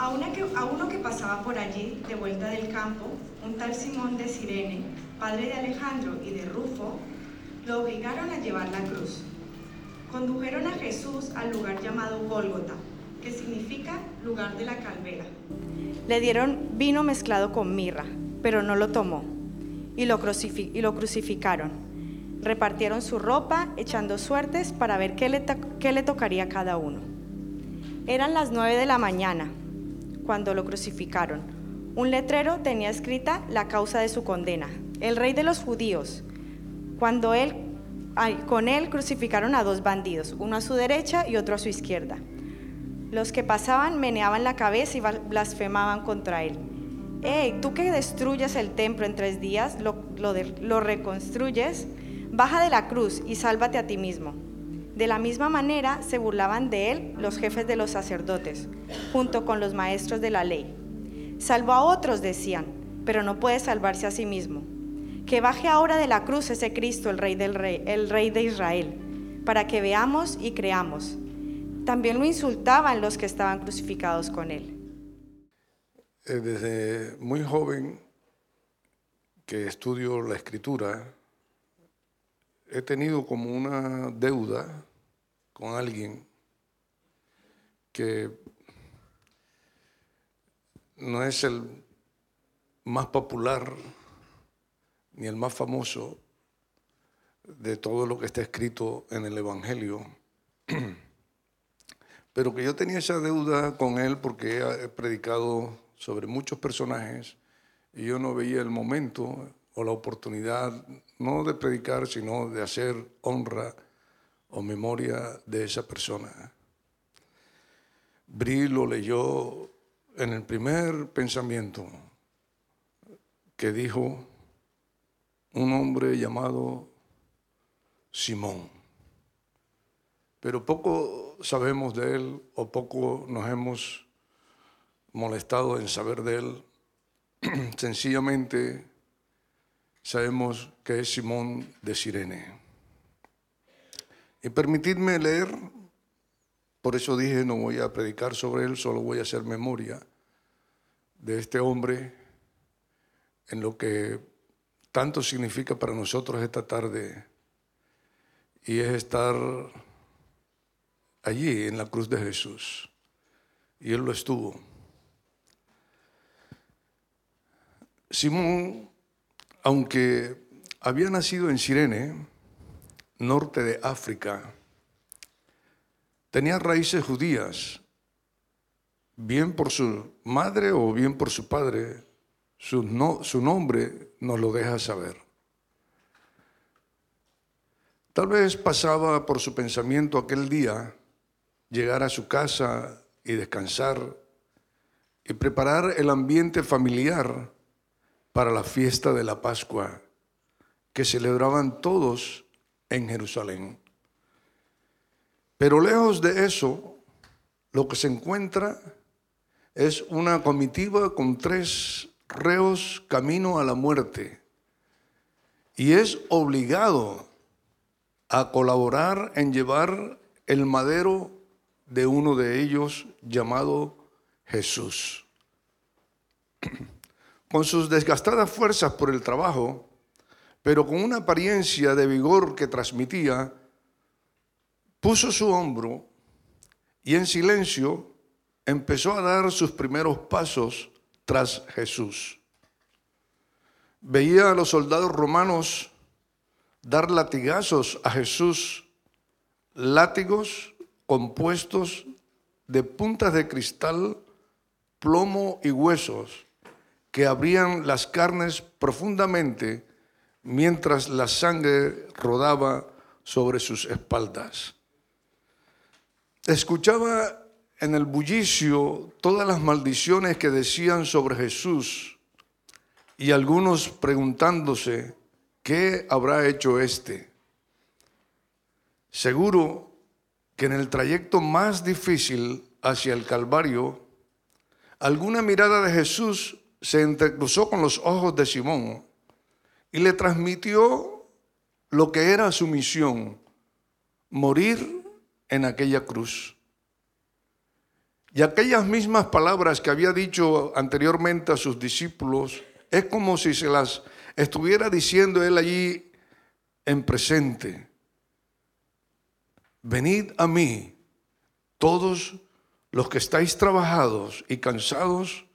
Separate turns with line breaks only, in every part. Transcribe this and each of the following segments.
A, uno que pasaba por allí, de vuelta del campo, un tal Simón de Sirene, padre de Alejandro y de Rufo, lo obligaron a llevar la cruz. Condujeron a Jesús al lugar llamado Gólgota, que significa lugar de la calvera. Le dieron vino mezclado con mirra, pero no lo tomó, y lo, y lo crucificaron. Repartieron su ropa, echando suertes para ver qué le, qué le tocaría a cada uno. Eran las nueve de la mañana cuando lo crucificaron. Un letrero tenía escrita la causa de su condena, el rey de los judíos. Cuando él, con él crucificaron a dos bandidos, uno a su derecha y otro a su izquierda. Los que pasaban meneaban la cabeza y blasfemaban contra él. ¡Ey, tú que destruyes el templo en tres días, lo, lo reconstruyes! Baja de la cruz y sálvate a ti mismo. De la misma manera se burlaban de él los jefes de los sacerdotes, junto con los maestros de la ley. Salvo a otros, decían, pero no puede salvarse a sí mismo. Que baje ahora de la cruz ese Cristo, el rey, del rey, el rey de Israel, para que veamos y creamos. También lo insultaban los que estaban crucificados con él.
Eh, desde muy joven que estudio la escritura, he tenido como una deuda con alguien que no es el más popular ni el más famoso de todo lo que está escrito en el Evangelio, pero que yo tenía esa deuda con él porque he predicado sobre muchos personajes y yo no veía el momento o la oportunidad no de predicar, sino de hacer honra o memoria de esa persona. Bri lo leyó en el primer pensamiento que dijo un hombre llamado Simón. Pero poco sabemos de él o poco nos hemos molestado en saber de él. Sencillamente sabemos que es Simón de Sirene. Y permitidme leer, por eso dije no voy a predicar sobre él, solo voy a hacer memoria de este hombre en lo que tanto significa para nosotros esta tarde y es estar allí en la cruz de Jesús. Y él lo estuvo. Simón aunque había nacido en Sirene, norte de África, tenía raíces judías, bien por su madre o bien por su padre, su, nombre nos lo deja saber. Tal vez pasaba por su pensamiento aquel día llegar a su casa y descansar y preparar el ambiente familiar para la fiesta de la Pascua que celebraban todos en Jerusalén. Pero lejos de eso, lo que se encuentra es una comitiva con tres reos camino a la muerte y es obligado a colaborar en llevar el madero de uno de ellos llamado Jesús. con sus desgastadas fuerzas por el trabajo, pero con una apariencia de vigor que transmitía, puso su hombro y en silencio empezó a dar sus primeros pasos tras Jesús. Veía a los soldados romanos dar latigazos a Jesús, látigos compuestos de puntas de cristal, plomo y huesos que abrían las carnes profundamente mientras la sangre rodaba sobre sus espaldas. Escuchaba en el bullicio todas las maldiciones que decían sobre Jesús y algunos preguntándose, ¿qué habrá hecho este? Seguro que en el trayecto más difícil hacia el Calvario, alguna mirada de Jesús se entrecruzó con los ojos de Simón y le transmitió lo que era su misión, morir en aquella cruz. Y aquellas mismas palabras que había dicho anteriormente a sus discípulos, es como si se las estuviera diciendo él allí en presente. Venid a mí, todos los que estáis trabajados y cansados,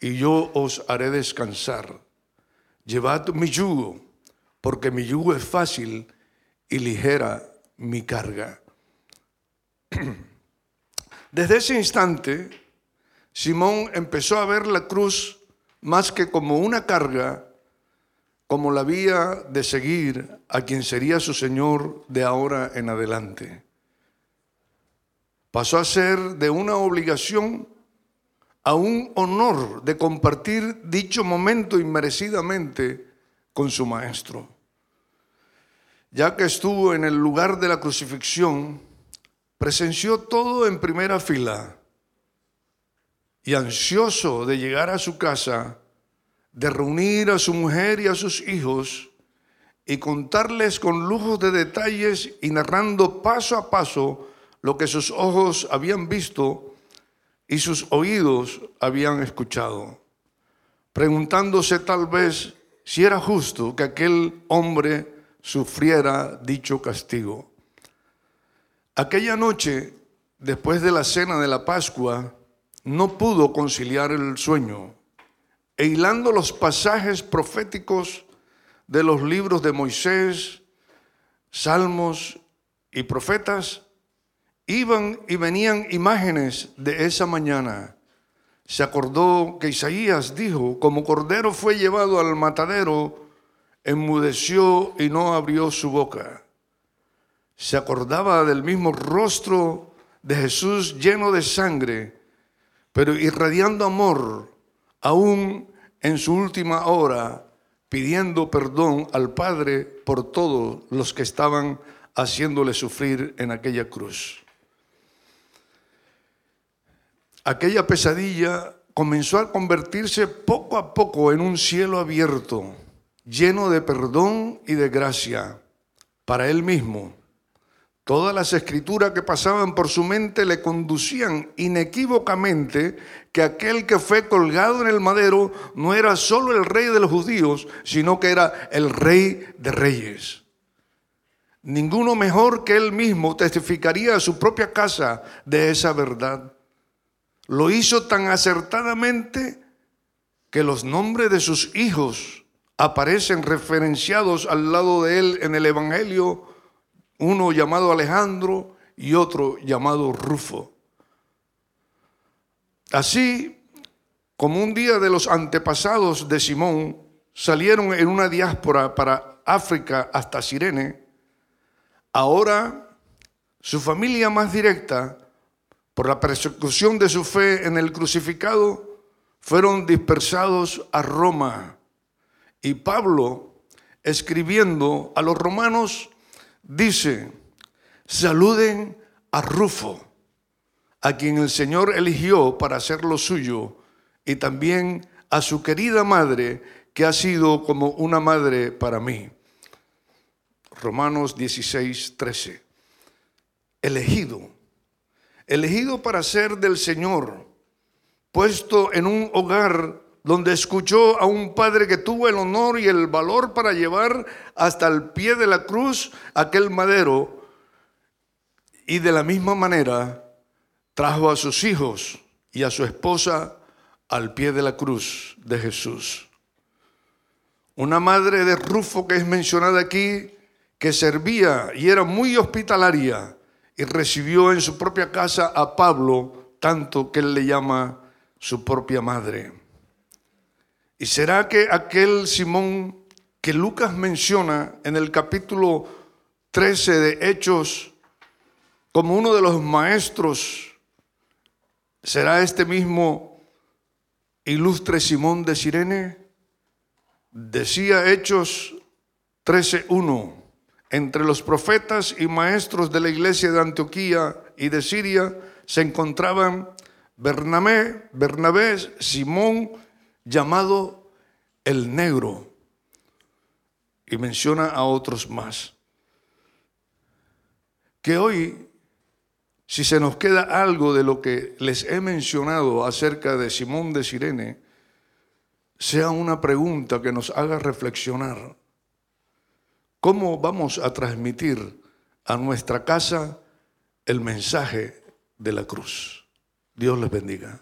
y yo os haré descansar. Llevad mi yugo, porque mi yugo es fácil y ligera mi carga. Desde ese instante, Simón empezó a ver la cruz más que como una carga, como la vía de seguir a quien sería su Señor de ahora en adelante. Pasó a ser de una obligación a un honor de compartir dicho momento inmerecidamente con su Maestro. Ya que estuvo en el lugar de la crucifixión, presenció todo en primera fila y ansioso de llegar a su casa, de reunir a su mujer y a sus hijos y contarles con lujos de detalles y narrando paso a paso lo que sus ojos habían visto y sus oídos habían escuchado, preguntándose tal vez si era justo que aquel hombre sufriera dicho castigo. Aquella noche, después de la cena de la Pascua, no pudo conciliar el sueño e hilando los pasajes proféticos de los libros de Moisés, Salmos y profetas, iban y venían imágenes de esa mañana. Se acordó que Isaías dijo, como cordero fue llevado al matadero, enmudeció y no abrió su boca se acordaba del mismo rostro de Jesús lleno de sangre, pero irradiando amor, aún en su última hora, pidiendo perdón al Padre por todos los que estaban haciéndole sufrir en aquella cruz. Aquella pesadilla comenzó a convertirse poco a poco en un cielo abierto, lleno de perdón y de gracia para él mismo Todas las escrituras que pasaban por su mente le conducían inequívocamente que aquel que fue colgado en el madero no era solo el rey de los judíos, sino que era el rey de reyes. Ninguno mejor que él mismo testificaría a su propia casa de esa verdad. Lo hizo tan acertadamente que los nombres de sus hijos aparecen referenciados al lado de él en el Evangelio uno llamado Alejandro y otro llamado Rufo. Así como un día de los antepasados de Simón salieron en una diáspora para África hasta Sirene, ahora su familia más directa, por la persecución de su fe en el crucificado, fueron dispersados a Roma. Y Pablo, escribiendo a los romanos, dice, saluden a Rufo, a quien el Señor eligió para hacer lo suyo, y también a su querida madre, que ha sido como una madre para mí. Romanos 16, 13. Elegido, elegido para ser del Señor, puesto en un hogar donde escuchó a un padre que tuvo el honor y el valor para llevar hasta el pie de la cruz aquel madero y de la misma manera trajo a sus hijos y a su esposa al pie de la cruz de Jesús. Una madre de Rufo que es mencionada aquí, que servía y era muy hospitalaria y recibió en su propia casa a Pablo, tanto que él le llama su propia madre. ¿Y será que aquel Simón que Lucas menciona en el capítulo 13 de Hechos como uno de los maestros, será este mismo ilustre Simón de Sirene? Decía Hechos 13.1, entre los profetas y maestros de la iglesia de Antioquía y de Siria se encontraban Bernabé, Bernabé, Simón, llamado el negro, y menciona a otros más, que hoy si se nos queda algo de lo que les he mencionado acerca de Simón de Sirene, sea una pregunta que nos haga reflexionar. ¿Cómo vamos a transmitir a nuestra casa el mensaje de la cruz? Dios les bendiga.